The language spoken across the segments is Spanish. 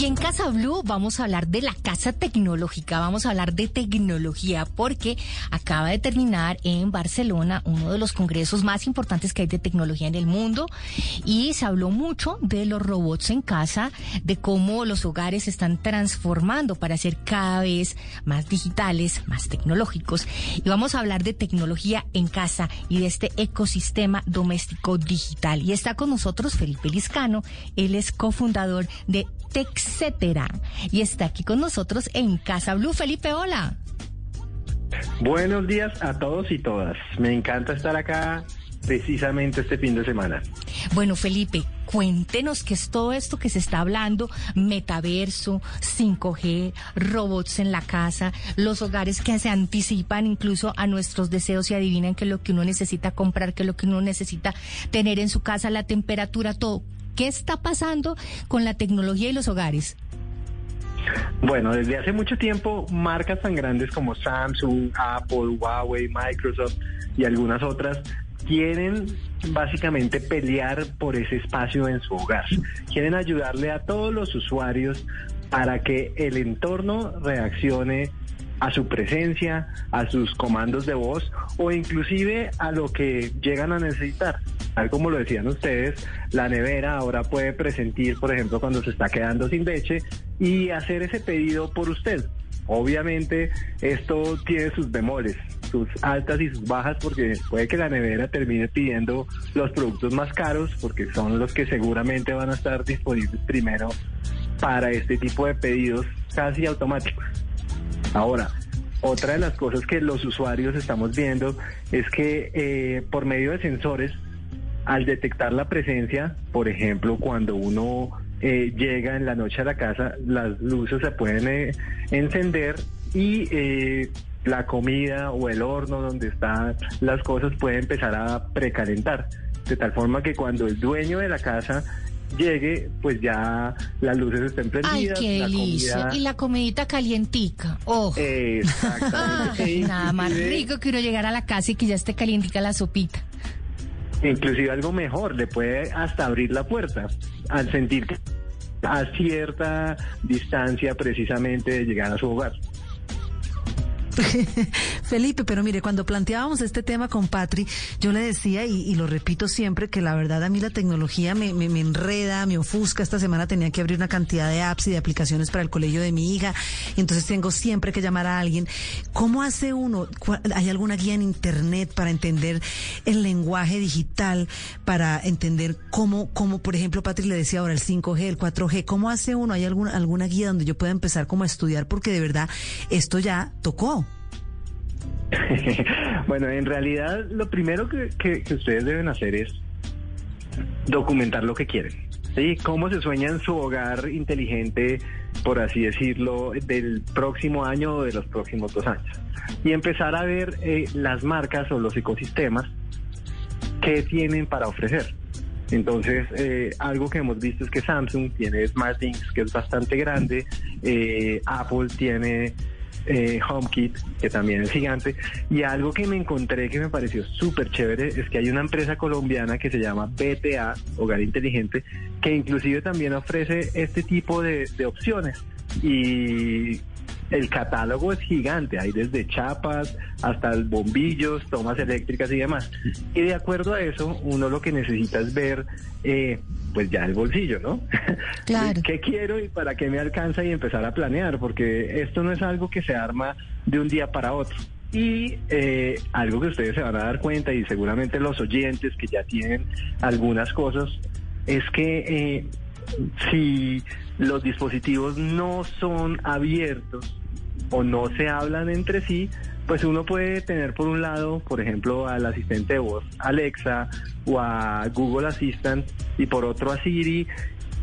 Y en Casa Blue vamos a hablar de la casa tecnológica, vamos a hablar de tecnología, porque acaba de terminar en Barcelona uno de los congresos más importantes que hay de tecnología en el mundo y se habló mucho de los robots en casa, de cómo los hogares se están transformando para ser cada vez más digitales, más tecnológicos. Y vamos a hablar de tecnología en casa y de este ecosistema doméstico digital. Y está con nosotros Felipe Liscano, él es cofundador de TechCetera y está aquí con nosotros en Casa Blue. Felipe, hola. Buenos días a todos y todas. Me encanta estar acá precisamente este fin de semana. Bueno, Felipe, cuéntenos qué es todo esto que se está hablando, metaverso, 5G, robots en la casa, los hogares que se anticipan incluso a nuestros deseos y adivinan qué es lo que uno necesita comprar, qué es lo que uno necesita tener en su casa, la temperatura, todo. ¿Qué está pasando con la tecnología y los hogares? Bueno, desde hace mucho tiempo, marcas tan grandes como Samsung, Apple, Huawei, Microsoft y algunas otras quieren básicamente pelear por ese espacio en su hogar. Quieren ayudarle a todos los usuarios para que el entorno reaccione a su presencia, a sus comandos de voz o inclusive a lo que llegan a necesitar. Tal como lo decían ustedes, la nevera ahora puede presentir, por ejemplo, cuando se está quedando sin leche y hacer ese pedido por usted. Obviamente esto tiene sus bemoles, sus altas y sus bajas, porque puede que la nevera termine pidiendo los productos más caros, porque son los que seguramente van a estar disponibles primero para este tipo de pedidos casi automáticos. Ahora, otra de las cosas que los usuarios estamos viendo es que eh, por medio de sensores, al detectar la presencia, por ejemplo, cuando uno eh, llega en la noche a la casa, las luces se pueden eh, encender y la comida o el horno donde están las cosas puede empezar a precalentar. De tal forma que cuando el dueño de la casa llegue, pues ya las luces estén prendidas. Ay, qué delicia. Y la comidita calientica. Oh. Exactamente. nada más rico que uno llegar a la casa y que ya esté calientica la sopita. Inclusive algo mejor, le puede hasta abrir la puerta al sentir a cierta distancia precisamente de llegar a su hogar. Felipe, pero mire, cuando planteábamos este tema con Patri, yo le decía, y, lo repito siempre, que la verdad a mí la tecnología me, me, enreda, me ofusca. Esta semana tenía que abrir una cantidad de apps y de aplicaciones para el colegio de mi hija, y entonces tengo siempre que llamar a alguien. ¿Cómo hace uno? ¿Hay alguna guía en Internet para entender el lenguaje digital, para entender cómo, cómo por ejemplo, Patri le decía ahora el 5G, el 4G, ¿cómo hace uno? ¿Hay alguna, alguna guía donde yo pueda empezar como a estudiar? Porque de verdad esto ya tocó. bueno, en realidad lo primero que, ustedes deben hacer es documentar lo que quieren. ¿sí? ¿Cómo se sueña en su hogar inteligente, por así decirlo, del próximo año o de los próximos dos años? Y empezar a ver eh, las marcas o los ecosistemas que tienen para ofrecer. Entonces, eh, algo que hemos visto es que Samsung tiene SmartThings, que es bastante grande, eh, Apple tiene eh, HomeKit, que también es gigante. Y algo que me encontré que me pareció súper chévere es que hay una empresa colombiana que se llama BTA, Hogar Inteligente, que inclusive también ofrece este tipo de, opciones. Y el catálogo es gigante, hay desde chapas hasta bombillos, tomas eléctricas y demás. Y de acuerdo a eso, uno lo que necesita es ver, eh, pues ya el bolsillo, ¿no? Claro. ¿Qué quiero y para qué me alcanza y empezar a planear? Porque esto no es algo que se arma de un día para otro. Y eh, algo que ustedes se van a dar cuenta y seguramente los oyentes que ya tienen algunas cosas, es que eh, si los dispositivos no son abiertos o no se hablan entre sí, pues uno puede tener por un lado, por ejemplo, al asistente de voz Alexa o a Google Assistant y por otro a Siri.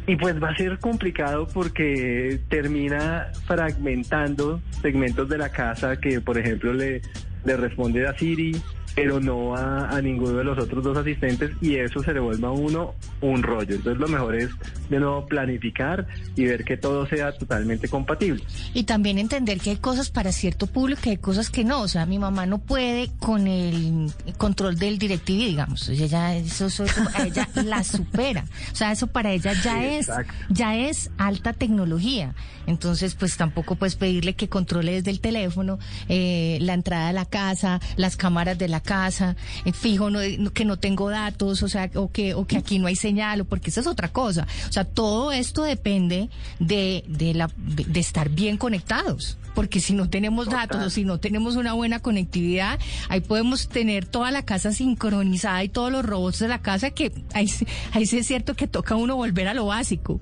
Y pues va a ser complicado porque termina fragmentando segmentos de la casa que, por ejemplo, le, le responde a Siri pero no a, a, ninguno de los otros dos asistentes y eso se le vuelve a uno un rollo. Entonces lo mejor es de nuevo planificar y ver que todo sea totalmente compatible. Y también entender que hay cosas para cierto público y hay cosas que no. O sea, mi mamá no puede con el control del DirecTV, digamos. Ella ya, eso, eso, ella la supera. O sea, eso para ella ya es, ya es alta tecnología. Entonces, pues tampoco puedes pedirle que controle desde el teléfono eh, la entrada a la casa, las cámaras de la casa, eh, fijo no, que no tengo datos, o sea, o que, o que aquí no hay señal, o porque esa es otra cosa. O sea, todo esto depende de, de, la, de estar bien conectados porque si no tenemos datos o si no tenemos una buena conectividad, ahí podemos tener toda la casa sincronizada y todos los robots de la casa que ahí, ahí sí es cierto que toca uno volver a lo básico.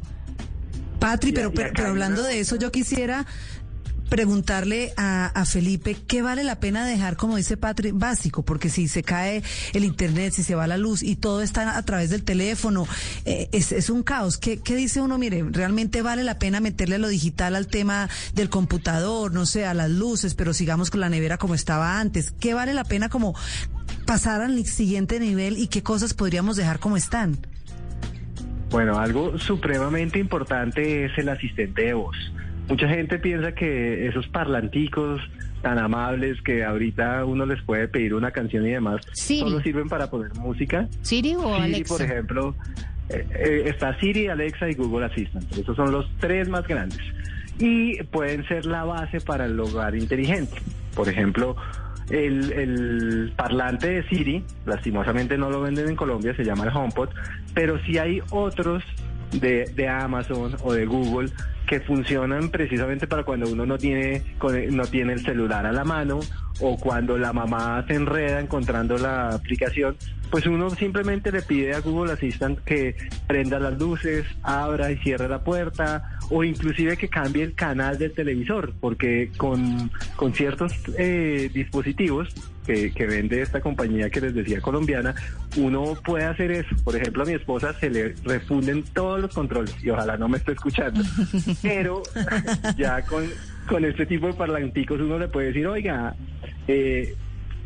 Patri, pero, pero, hablando de eso, yo quisiera preguntarle a, Felipe qué vale la pena dejar, como dice Patri, básico, porque si se cae el internet, si se va la luz y todo está a través del teléfono, eh, es, un caos. ¿Qué, ¿Qué, dice uno? Mire, realmente vale la pena meterle lo digital al tema del computador, no sé, a las luces, pero sigamos con la nevera como estaba antes. ¿Qué vale la pena como pasar al siguiente nivel y qué cosas podríamos dejar como están? Bueno, algo supremamente importante es el asistente de voz. Mucha gente piensa que esos parlanticos tan amables que ahorita uno les puede pedir una canción y demás, solo sirven para poner música. Siri o Siri, por ejemplo, eh, eh, está Siri, Alexa y Google Assistant. Esos son los tres más grandes. Y pueden ser la base para el hogar inteligente. Por ejemplo, el, el, parlante de Siri, lastimosamente no lo venden en Colombia, se llama el HomePod, pero sí hay otros de, de Amazon o de Google que funcionan precisamente para cuando uno no tiene, no tiene el celular a la mano o cuando la mamá se enreda encontrando la aplicación, pues uno simplemente le pide a Google Assistant que prenda las luces, abra y cierre la puerta o inclusive que cambie el canal del televisor, porque con, con ciertos eh, dispositivos que, que, vende esta compañía que les decía colombiana, uno puede hacer eso. Por ejemplo, a mi esposa se le refunden todos los controles y ojalá no me esté escuchando, pero ya con, con este tipo de parlanticos uno le puede decir, oiga, eh,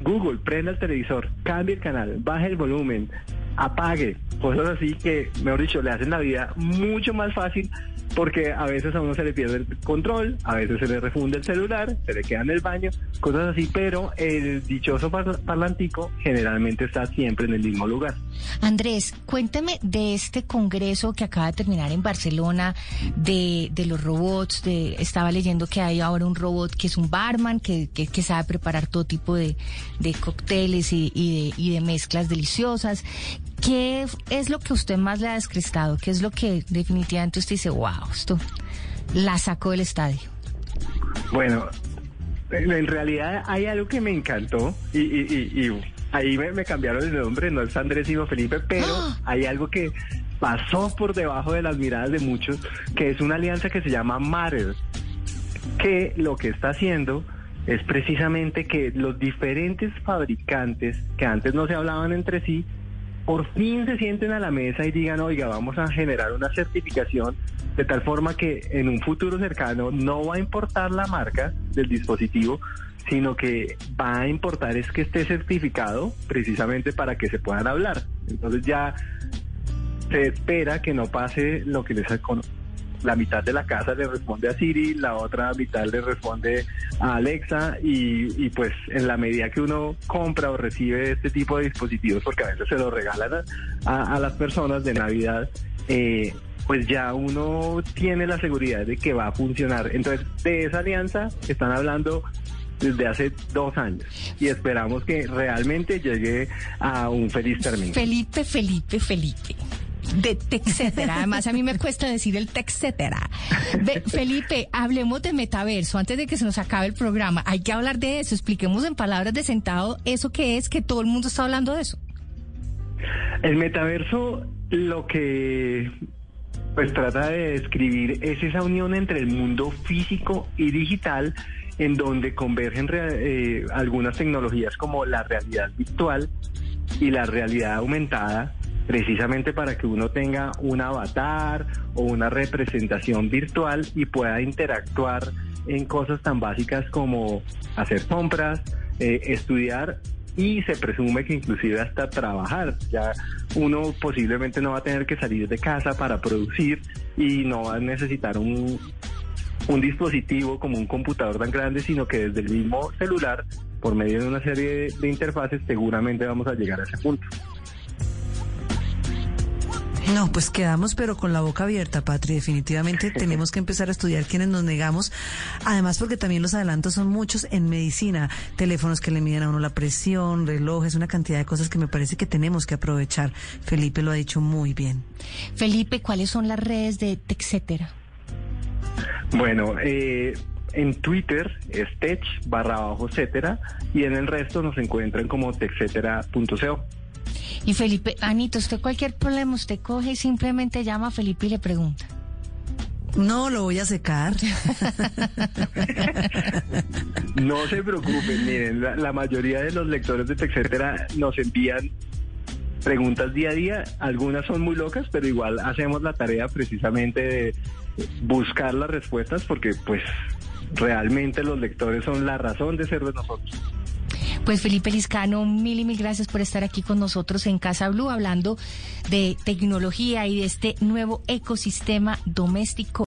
Google, prenda el televisor, cambie el canal, baje el volumen, apague, cosas así que, mejor dicho, le hacen la vida mucho más fácil porque a veces a uno se le pierde el control, a veces se le refunde el celular, se le queda en el baño, cosas así, pero el dichoso parlantico generalmente está siempre en el mismo lugar. Andrés, cuénteme de este congreso que acaba de terminar en Barcelona, de, de los robots, de, estaba leyendo que hay ahora un robot que es un barman, que, que, sabe preparar todo tipo de, de cócteles y, de, y de mezclas deliciosas. ¿Qué es lo que usted más le ha descrestado? ¿Qué es lo que definitivamente usted dice, wow, esto la sacó del estadio? Bueno, en realidad hay algo que me encantó y, ahí me, cambiaron el nombre, no es Andrés sino Felipe, pero ¡Ah! hay algo que pasó por debajo de las miradas de muchos, que es una alianza que se llama Matter, que lo que está haciendo es precisamente que los diferentes fabricantes que antes no se hablaban entre sí, por fin se sienten a la mesa y digan, oiga, vamos a generar una certificación de tal forma que en un futuro cercano no va a importar la marca del dispositivo, sino que va a importar es que esté certificado precisamente para que se puedan hablar. Entonces ya se espera que no pase lo que les la mitad de la casa le responde a Siri, la otra mitad le responde a Alexa y, pues en la medida que uno compra o recibe este tipo de dispositivos, porque a veces se lo regalan a, las personas de Navidad, eh, pues ya uno tiene la seguridad de que va a funcionar. Entonces, de esa alianza están hablando desde hace dos años y esperamos que realmente llegue a un feliz término. Felipe, Felipe, Felipe de etcétera. Además, a mí me cuesta decir el etcétera. Felipe, hablemos de metaverso antes de que se nos acabe el programa. Hay que hablar de eso. Expliquemos en palabras de sentado eso que es que todo el mundo está hablando de eso. El metaverso lo que pues trata de describir es esa unión entre el mundo físico y digital en donde convergen eh, algunas tecnologías como la realidad virtual y la realidad aumentada precisamente para que uno tenga un avatar o una representación virtual y pueda interactuar en cosas tan básicas como hacer compras, eh, estudiar y se presume que inclusive hasta trabajar. Ya uno posiblemente no va a tener que salir de casa para producir y no va a necesitar un, un dispositivo como un computador tan grande, sino que desde el mismo celular, por medio de una serie de interfaces, seguramente vamos a llegar a ese punto. No, pues quedamos pero con la boca abierta, Patri. Definitivamente tenemos que empezar a estudiar quienes nos negamos. Además, porque también los adelantos son muchos en medicina. Teléfonos que le miden a uno la presión, relojes, una cantidad de cosas que me parece que tenemos que aprovechar. Felipe lo ha dicho muy bien. Felipe, ¿cuáles son las redes de etcétera? Bueno, eh, en Twitter es tech barra bajo etcétera y en el resto nos encuentran como texetera.co. Y Felipe, Anito, usted cualquier problema, usted coge y simplemente llama a Felipe y le pregunta. No, lo voy a secar. no se preocupen, miren, la, mayoría de los lectores de TechCetera nos envían preguntas día a día. Algunas son muy locas, pero igual hacemos la tarea precisamente de buscar las respuestas porque pues realmente los lectores son la razón de ser de nosotros. Pues Felipe Liscano, mil y mil gracias por estar aquí con nosotros en Casa Blue hablando de tecnología y de este nuevo ecosistema doméstico